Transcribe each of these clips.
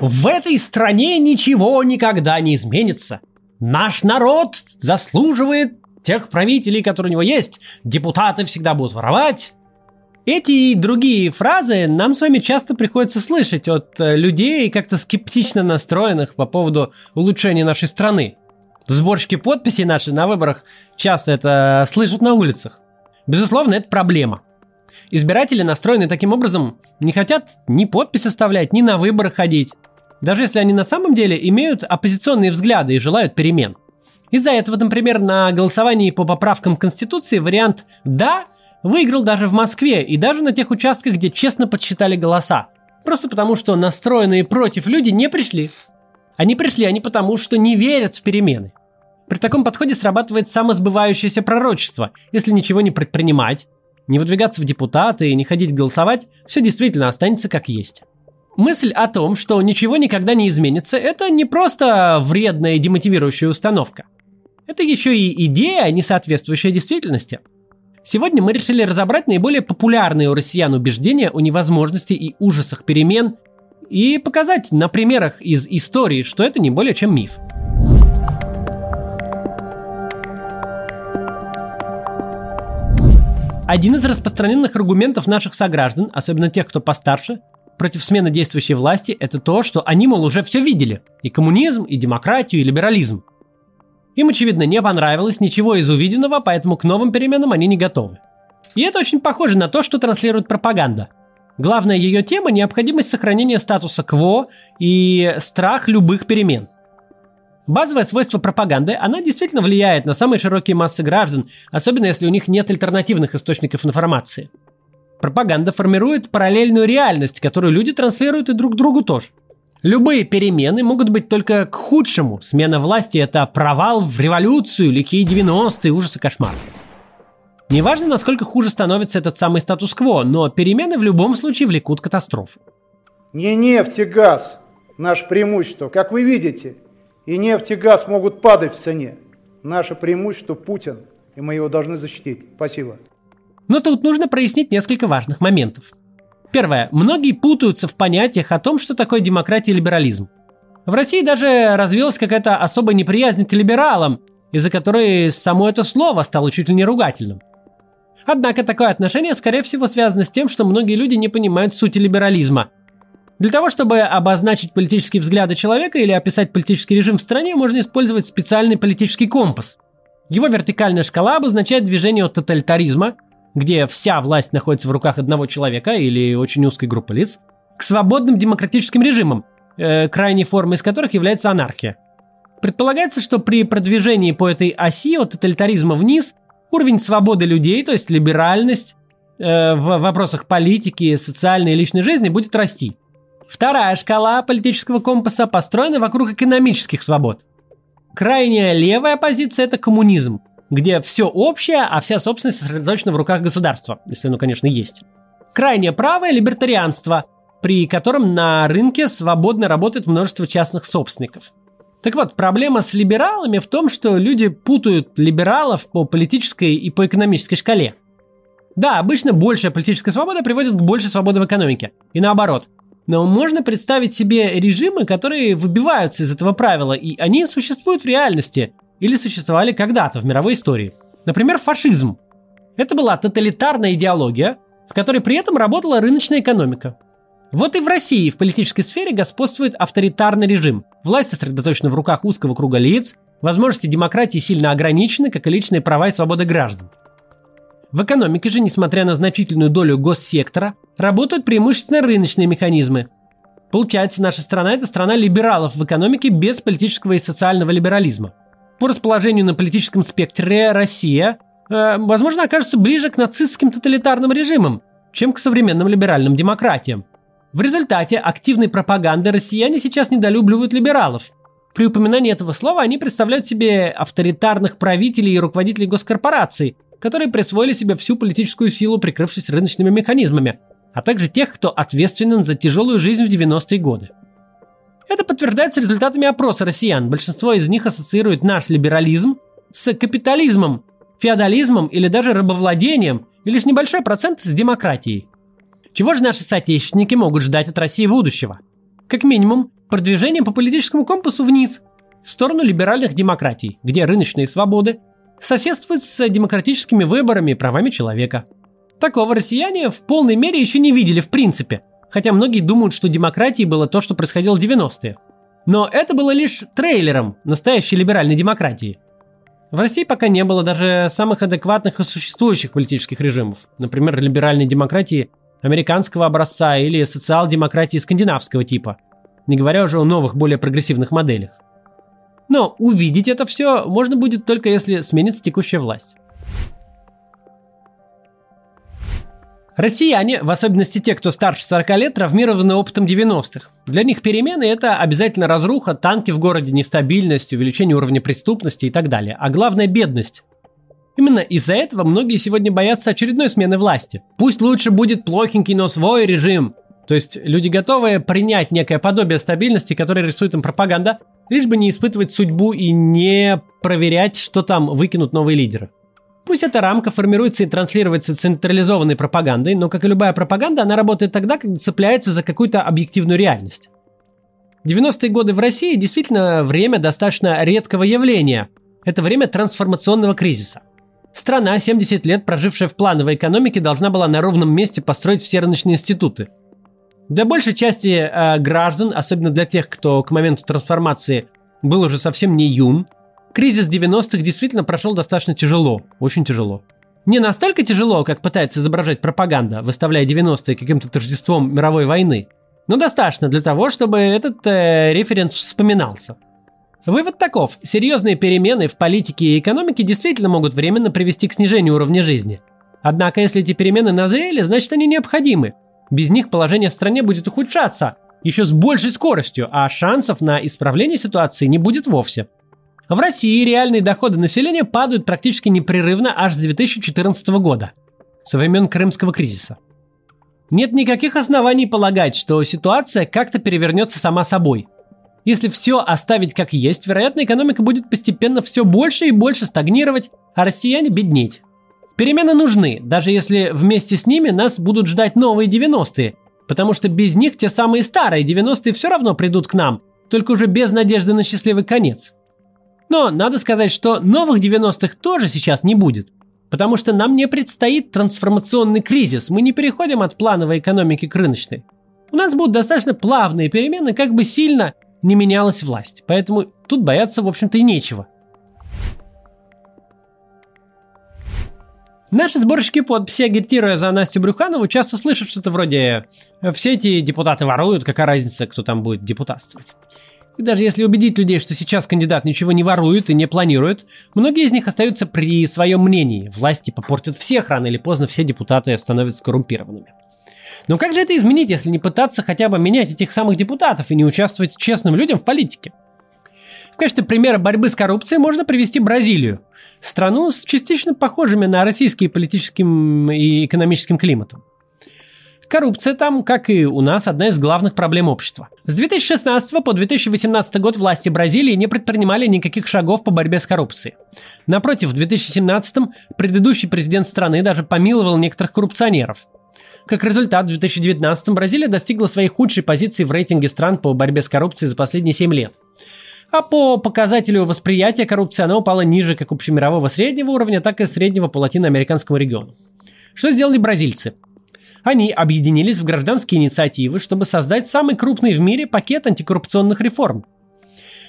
В этой стране ничего никогда не изменится. Наш народ заслуживает тех правителей, которые у него есть. Депутаты всегда будут воровать. Эти и другие фразы нам с вами часто приходится слышать от э, людей, как-то скептично настроенных по поводу улучшения нашей страны. Сборщики подписей наши на выборах часто это слышат на улицах. Безусловно, это проблема. Избиратели, настроены таким образом, не хотят ни подпись оставлять, ни на выборы ходить. Даже если они на самом деле имеют оппозиционные взгляды и желают перемен. Из-за этого, например, на голосовании по поправкам Конституции вариант «да» выиграл даже в Москве и даже на тех участках, где честно подсчитали голоса. Просто потому, что настроенные против люди не пришли. Они пришли они потому, что не верят в перемены. При таком подходе срабатывает самосбывающееся пророчество. Если ничего не предпринимать, не выдвигаться в депутаты и не ходить голосовать, все действительно останется как есть. Мысль о том, что ничего никогда не изменится, это не просто вредная и демотивирующая установка. Это еще и идея, не соответствующая действительности. Сегодня мы решили разобрать наиболее популярные у россиян убеждения о невозможности и ужасах перемен и показать на примерах из истории, что это не более чем миф. Один из распространенных аргументов наших сограждан, особенно тех, кто постарше, против смены действующей власти, это то, что они, мол, уже все видели. И коммунизм, и демократию, и либерализм. Им, очевидно, не понравилось ничего из увиденного, поэтому к новым переменам они не готовы. И это очень похоже на то, что транслирует пропаганда. Главная ее тема – необходимость сохранения статуса кво и страх любых перемен – Базовое свойство пропаганды, она действительно влияет на самые широкие массы граждан, особенно если у них нет альтернативных источников информации. Пропаганда формирует параллельную реальность, которую люди транслируют и друг другу тоже. Любые перемены могут быть только к худшему. Смена власти – это провал в революцию, лихие 90-е, ужас и кошмар. Неважно, насколько хуже становится этот самый статус-кво, но перемены в любом случае влекут катастрофу. Не нефть и газ – наше преимущество, как вы видите – и нефть и газ могут падать в цене. Наше преимущество Путин, и мы его должны защитить. Спасибо. Но тут нужно прояснить несколько важных моментов. Первое. Многие путаются в понятиях о том, что такое демократия и либерализм. В России даже развилась какая-то особая неприязнь к либералам, из-за которой само это слово стало чуть ли не ругательным. Однако такое отношение, скорее всего, связано с тем, что многие люди не понимают сути либерализма для того, чтобы обозначить политические взгляды человека или описать политический режим в стране, можно использовать специальный политический компас. Его вертикальная шкала обозначает движение от тоталитаризма, где вся власть находится в руках одного человека или очень узкой группы лиц, к свободным демократическим режимам, э, крайней формой из которых является анархия. Предполагается, что при продвижении по этой оси от тоталитаризма вниз уровень свободы людей, то есть либеральность э, в вопросах политики, социальной и личной жизни будет расти. Вторая шкала политического компаса построена вокруг экономических свобод. Крайняя левая позиция – это коммунизм, где все общее, а вся собственность сосредоточена в руках государства, если оно, конечно, есть. Крайне правое – либертарианство, при котором на рынке свободно работает множество частных собственников. Так вот, проблема с либералами в том, что люди путают либералов по политической и по экономической шкале. Да, обычно большая политическая свобода приводит к большей свободе в экономике. И наоборот, но можно представить себе режимы, которые выбиваются из этого правила, и они существуют в реальности или существовали когда-то в мировой истории. Например, фашизм. Это была тоталитарная идеология, в которой при этом работала рыночная экономика. Вот и в России в политической сфере господствует авторитарный режим. Власть сосредоточена в руках узкого круга лиц, возможности демократии сильно ограничены, как и личные права и свободы граждан. В экономике же, несмотря на значительную долю госсектора, работают преимущественно рыночные механизмы. Получается, наша страна – это страна либералов в экономике без политического и социального либерализма. По расположению на политическом спектре Россия, э, возможно, окажется ближе к нацистским тоталитарным режимам, чем к современным либеральным демократиям. В результате активной пропаганды россияне сейчас недолюбливают либералов. При упоминании этого слова они представляют себе авторитарных правителей и руководителей госкорпораций, которые присвоили себе всю политическую силу, прикрывшись рыночными механизмами, а также тех, кто ответственен за тяжелую жизнь в 90-е годы. Это подтверждается результатами опроса россиян. Большинство из них ассоциирует наш либерализм с капитализмом, феодализмом или даже рабовладением, и лишь небольшой процент с демократией. Чего же наши соотечественники могут ждать от России будущего? Как минимум, продвижением по политическому компасу вниз, в сторону либеральных демократий, где рыночные свободы соседствуют с демократическими выборами и правами человека. Такого россияне в полной мере еще не видели в принципе, хотя многие думают, что демократией было то, что происходило в 90-е. Но это было лишь трейлером настоящей либеральной демократии. В России пока не было даже самых адекватных и существующих политических режимов, например, либеральной демократии американского образца или социал-демократии скандинавского типа, не говоря уже о новых, более прогрессивных моделях. Но увидеть это все можно будет только если сменится текущая власть. Россияне, в особенности те, кто старше 40 лет, травмированы опытом 90-х. Для них перемены – это обязательно разруха, танки в городе, нестабильность, увеличение уровня преступности и так далее. А главное – бедность. Именно из-за этого многие сегодня боятся очередной смены власти. Пусть лучше будет плохенький, но свой режим. То есть люди готовы принять некое подобие стабильности, которое рисует им пропаганда, лишь бы не испытывать судьбу и не проверять, что там выкинут новые лидеры. Пусть эта рамка формируется и транслируется централизованной пропагандой, но, как и любая пропаганда, она работает тогда, когда цепляется за какую-то объективную реальность. 90-е годы в России действительно время достаточно редкого явления. Это время трансформационного кризиса. Страна, 70 лет прожившая в плановой экономике, должна была на ровном месте построить все рыночные институты – для большей части э, граждан, особенно для тех, кто к моменту трансформации был уже совсем не юн, кризис 90-х действительно прошел достаточно тяжело, очень тяжело. Не настолько тяжело, как пытается изображать пропаганда, выставляя 90-е каким-то торжеством мировой войны, но достаточно для того, чтобы этот э, референс вспоминался. Вывод таков. Серьезные перемены в политике и экономике действительно могут временно привести к снижению уровня жизни. Однако, если эти перемены назрели, значит они необходимы, без них положение в стране будет ухудшаться, еще с большей скоростью, а шансов на исправление ситуации не будет вовсе. В России реальные доходы населения падают практически непрерывно аж с 2014 года, со времен Крымского кризиса. Нет никаких оснований полагать, что ситуация как-то перевернется сама собой. Если все оставить как есть, вероятно, экономика будет постепенно все больше и больше стагнировать, а россияне беднеть. Перемены нужны, даже если вместе с ними нас будут ждать новые 90-е, потому что без них те самые старые 90-е все равно придут к нам, только уже без надежды на счастливый конец. Но надо сказать, что новых 90-х тоже сейчас не будет, потому что нам не предстоит трансформационный кризис, мы не переходим от плановой экономики к рыночной. У нас будут достаточно плавные перемены, как бы сильно не менялась власть, поэтому тут бояться, в общем-то, и нечего – Наши сборщики подписи, агитируя за Настю Брюханову, часто слышат что-то вроде «все эти депутаты воруют, какая разница, кто там будет депутатствовать». И даже если убедить людей, что сейчас кандидат ничего не ворует и не планирует, многие из них остаются при своем мнении. Власти попортят всех, рано или поздно все депутаты становятся коррумпированными. Но как же это изменить, если не пытаться хотя бы менять этих самых депутатов и не участвовать честным людям в политике? качестве примера борьбы с коррупцией можно привести Бразилию, страну с частично похожими на российский политическим и экономическим климатом. Коррупция там, как и у нас, одна из главных проблем общества. С 2016 по 2018 год власти Бразилии не предпринимали никаких шагов по борьбе с коррупцией. Напротив, в 2017 предыдущий президент страны даже помиловал некоторых коррупционеров. Как результат, в 2019 Бразилия достигла своей худшей позиции в рейтинге стран по борьбе с коррупцией за последние 7 лет – а по показателю восприятия коррупции она упала ниже как общемирового среднего уровня, так и среднего по латиноамериканскому региону. Что сделали бразильцы? Они объединились в гражданские инициативы, чтобы создать самый крупный в мире пакет антикоррупционных реформ.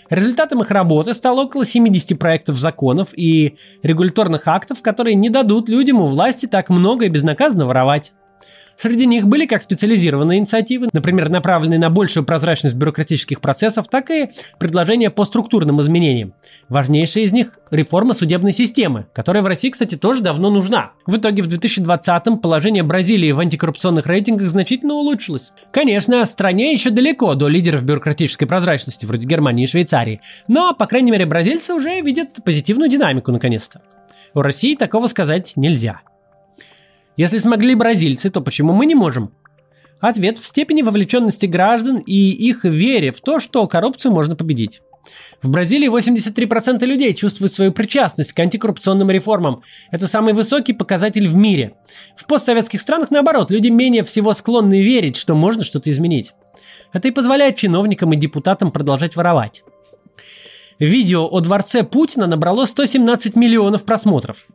Результатом их работы стало около 70 проектов законов и регуляторных актов, которые не дадут людям у власти так много и безнаказанно воровать. Среди них были как специализированные инициативы, например, направленные на большую прозрачность бюрократических процессов, так и предложения по структурным изменениям. Важнейшая из них – реформа судебной системы, которая в России, кстати, тоже давно нужна. В итоге в 2020-м положение Бразилии в антикоррупционных рейтингах значительно улучшилось. Конечно, стране еще далеко до лидеров бюрократической прозрачности, вроде Германии и Швейцарии, но, по крайней мере, бразильцы уже видят позитивную динамику наконец-то. У России такого сказать нельзя – если смогли бразильцы, то почему мы не можем? Ответ в степени вовлеченности граждан и их вере в то, что коррупцию можно победить. В Бразилии 83% людей чувствуют свою причастность к антикоррупционным реформам. Это самый высокий показатель в мире. В постсоветских странах, наоборот, люди менее всего склонны верить, что можно что-то изменить. Это и позволяет чиновникам и депутатам продолжать воровать. Видео о дворце Путина набрало 117 миллионов просмотров.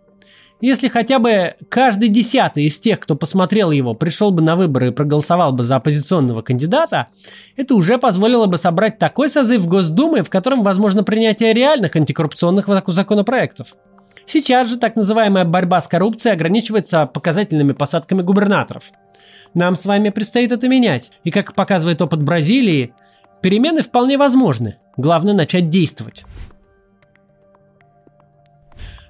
Если хотя бы каждый десятый из тех, кто посмотрел его, пришел бы на выборы и проголосовал бы за оппозиционного кандидата, это уже позволило бы собрать такой созыв Госдумы, в котором возможно принятие реальных антикоррупционных законопроектов. Сейчас же так называемая борьба с коррупцией ограничивается показательными посадками губернаторов. Нам с вами предстоит это менять, и как показывает опыт Бразилии, перемены вполне возможны. Главное начать действовать.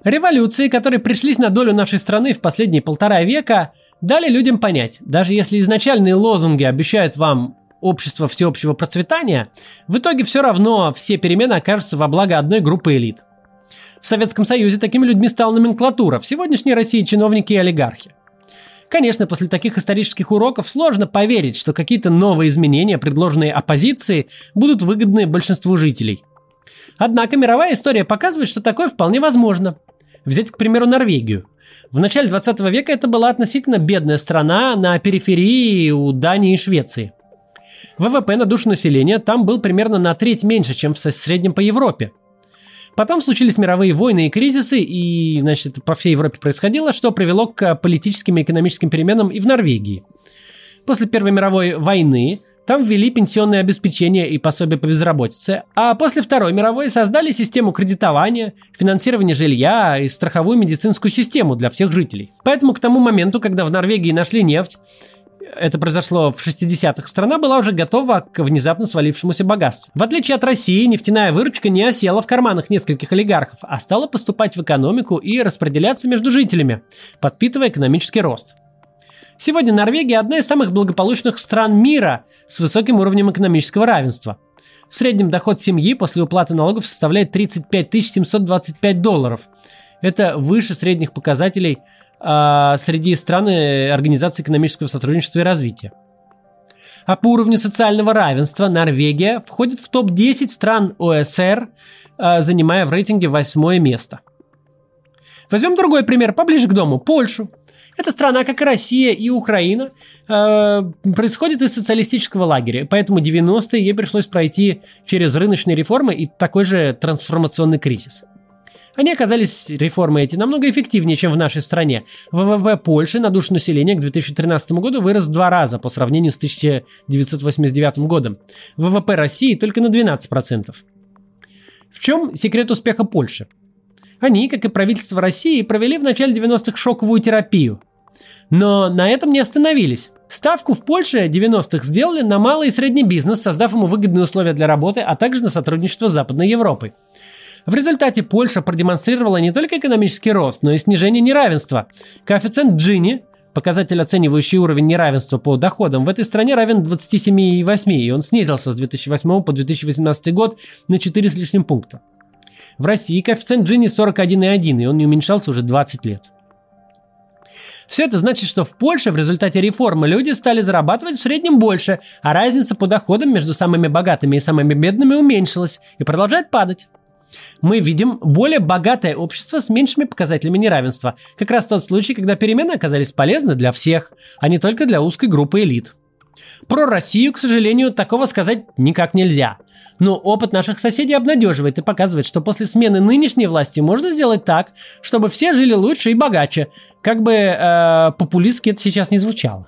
Революции, которые пришлись на долю нашей страны в последние полтора века, дали людям понять, даже если изначальные лозунги обещают вам общество всеобщего процветания, в итоге все равно все перемены окажутся во благо одной группы элит. В Советском Союзе такими людьми стала номенклатура, в сегодняшней России чиновники и олигархи. Конечно, после таких исторических уроков сложно поверить, что какие-то новые изменения, предложенные оппозицией, будут выгодны большинству жителей. Однако мировая история показывает, что такое вполне возможно. Взять, к примеру, Норвегию. В начале 20 века это была относительно бедная страна на периферии у Дании и Швеции. ВВП на душу населения там был примерно на треть меньше, чем в среднем по Европе. Потом случились мировые войны и кризисы, и, значит, по всей Европе происходило, что привело к политическим и экономическим переменам и в Норвегии. После Первой мировой войны там ввели пенсионное обеспечение и пособие по безработице, а после Второй мировой создали систему кредитования, финансирования жилья и страховую медицинскую систему для всех жителей. Поэтому к тому моменту, когда в Норвегии нашли нефть, это произошло в 60-х, страна была уже готова к внезапно свалившемуся богатству. В отличие от России, нефтяная выручка не осела в карманах нескольких олигархов, а стала поступать в экономику и распределяться между жителями, подпитывая экономический рост. Сегодня Норвегия одна из самых благополучных стран мира с высоким уровнем экономического равенства. В среднем доход семьи после уплаты налогов составляет 35 725 долларов. Это выше средних показателей э, среди стран Организации экономического сотрудничества и развития. А по уровню социального равенства Норвегия входит в топ-10 стран ОСР, э, занимая в рейтинге восьмое место. Возьмем другой пример, поближе к дому, Польшу. Эта страна, как и Россия и Украина, э, происходит из социалистического лагеря, поэтому 90-е ей пришлось пройти через рыночные реформы и такой же трансформационный кризис. Они оказались, реформы эти, намного эффективнее, чем в нашей стране. ВВП Польши на душу населения к 2013 году вырос в два раза по сравнению с 1989 годом. ВВП России только на 12%. В чем секрет успеха Польши? Они, как и правительство России, провели в начале 90-х шоковую терапию. Но на этом не остановились. Ставку в Польше 90-х сделали на малый и средний бизнес, создав ему выгодные условия для работы, а также на сотрудничество с Западной Европой. В результате Польша продемонстрировала не только экономический рост, но и снижение неравенства. Коэффициент Джини, показатель, оценивающий уровень неравенства по доходам, в этой стране равен 27,8, и он снизился с 2008 по 2018 год на 4 с лишним пункта. В России коэффициент Джини 41,1, и он не уменьшался уже 20 лет. Все это значит, что в Польше в результате реформы люди стали зарабатывать в среднем больше, а разница по доходам между самыми богатыми и самыми бедными уменьшилась и продолжает падать. Мы видим более богатое общество с меньшими показателями неравенства. Как раз тот случай, когда перемены оказались полезны для всех, а не только для узкой группы элит. Про Россию, к сожалению, такого сказать никак нельзя. Но опыт наших соседей обнадеживает и показывает, что после смены нынешней власти можно сделать так, чтобы все жили лучше и богаче, как бы э, популистски это сейчас не звучало.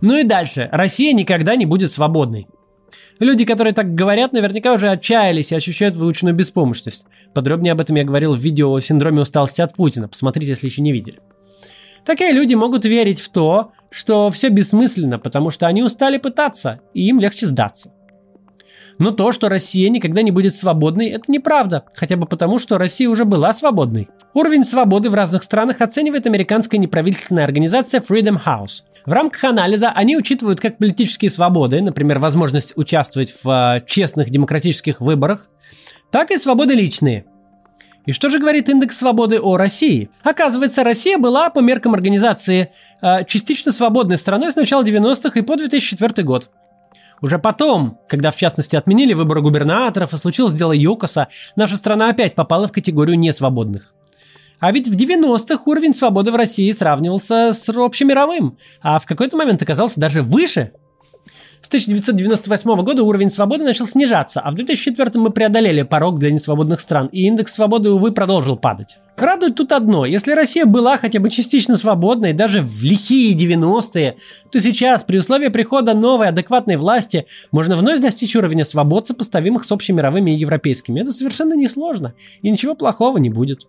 Ну и дальше. Россия никогда не будет свободной. Люди, которые так говорят, наверняка уже отчаялись и ощущают выученную беспомощность. Подробнее об этом я говорил в видео о синдроме усталости от Путина. Посмотрите, если еще не видели. Такие люди могут верить в то, что все бессмысленно, потому что они устали пытаться, и им легче сдаться. Но то, что Россия никогда не будет свободной, это неправда, хотя бы потому, что Россия уже была свободной. Уровень свободы в разных странах оценивает американская неправительственная организация Freedom House. В рамках анализа они учитывают как политические свободы, например, возможность участвовать в э, честных демократических выборах, так и свободы личные – и что же говорит индекс свободы о России? Оказывается, Россия была, по меркам организации, э, частично свободной страной с начала 90-х и по 2004 год. Уже потом, когда в частности отменили выборы губернаторов и случилось дело ЮКОСа, наша страна опять попала в категорию несвободных. А ведь в 90-х уровень свободы в России сравнивался с общемировым, а в какой-то момент оказался даже выше. С 1998 года уровень свободы начал снижаться, а в 2004 мы преодолели порог для несвободных стран, и индекс свободы, увы, продолжил падать. Радует тут одно. Если Россия была хотя бы частично свободной, даже в лихие 90-е, то сейчас, при условии прихода новой адекватной власти, можно вновь достичь уровня свобод, сопоставимых с общемировыми и европейскими. Это совершенно несложно, и ничего плохого не будет.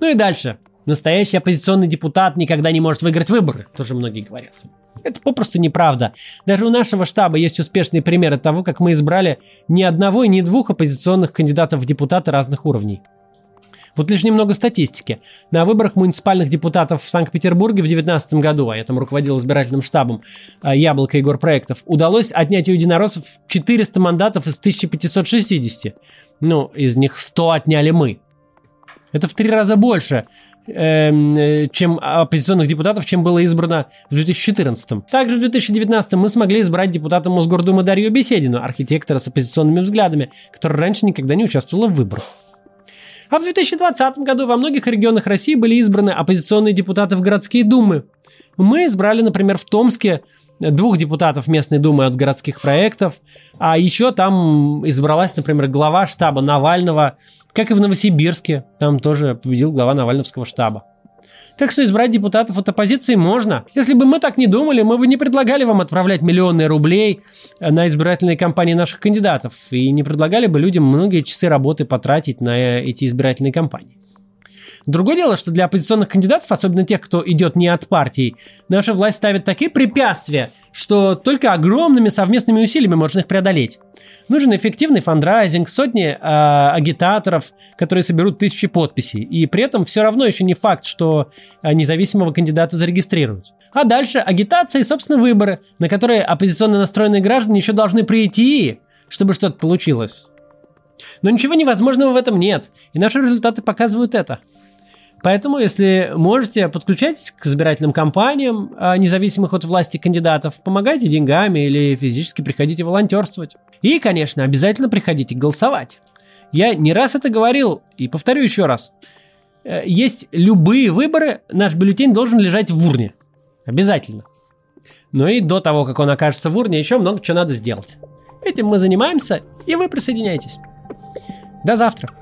Ну и дальше. Настоящий оппозиционный депутат никогда не может выиграть выборы, тоже многие говорят. Это попросту неправда. Даже у нашего штаба есть успешные примеры того, как мы избрали ни одного и ни двух оппозиционных кандидатов в депутаты разных уровней. Вот лишь немного статистики. На выборах муниципальных депутатов в Санкт-Петербурге в 2019 году, а я там руководил избирательным штабом а, Яблоко Егор Проектов, удалось отнять у единороссов 400 мандатов из 1560. Ну, из них 100 отняли мы. Это в три раза больше, э, чем оппозиционных депутатов, чем было избрано в 2014. Также в 2019 мы смогли избрать депутата Мосгордумы Дарью Беседину, архитектора с оппозиционными взглядами, которая раньше никогда не участвовала в выборах. А в 2020 году во многих регионах России были избраны оппозиционные депутаты в городские думы. Мы избрали, например, в Томске двух депутатов местной думы от городских проектов, а еще там избралась, например, глава штаба Навального, как и в Новосибирске, там тоже победил глава Навальновского штаба. Так что избрать депутатов от оппозиции можно. Если бы мы так не думали, мы бы не предлагали вам отправлять миллионы рублей на избирательные кампании наших кандидатов и не предлагали бы людям многие часы работы потратить на эти избирательные кампании. Другое дело, что для оппозиционных кандидатов, особенно тех, кто идет не от партий, наша власть ставит такие препятствия, что только огромными совместными усилиями можно их преодолеть. Нужен эффективный фандрайзинг, сотни э, агитаторов, которые соберут тысячи подписей. И при этом все равно еще не факт, что э, независимого кандидата зарегистрируют. А дальше агитация и, собственно, выборы, на которые оппозиционно настроенные граждане еще должны прийти, чтобы что-то получилось. Но ничего невозможного в этом нет, и наши результаты показывают это. Поэтому, если можете, подключайтесь к избирательным кампаниям, а, независимых от власти кандидатов, помогайте деньгами или физически приходите волонтерствовать. И, конечно, обязательно приходите голосовать. Я не раз это говорил и повторю еще раз. Э, есть любые выборы, наш бюллетень должен лежать в урне. Обязательно. Но и до того, как он окажется в урне, еще много чего надо сделать. Этим мы занимаемся, и вы присоединяйтесь. До завтра.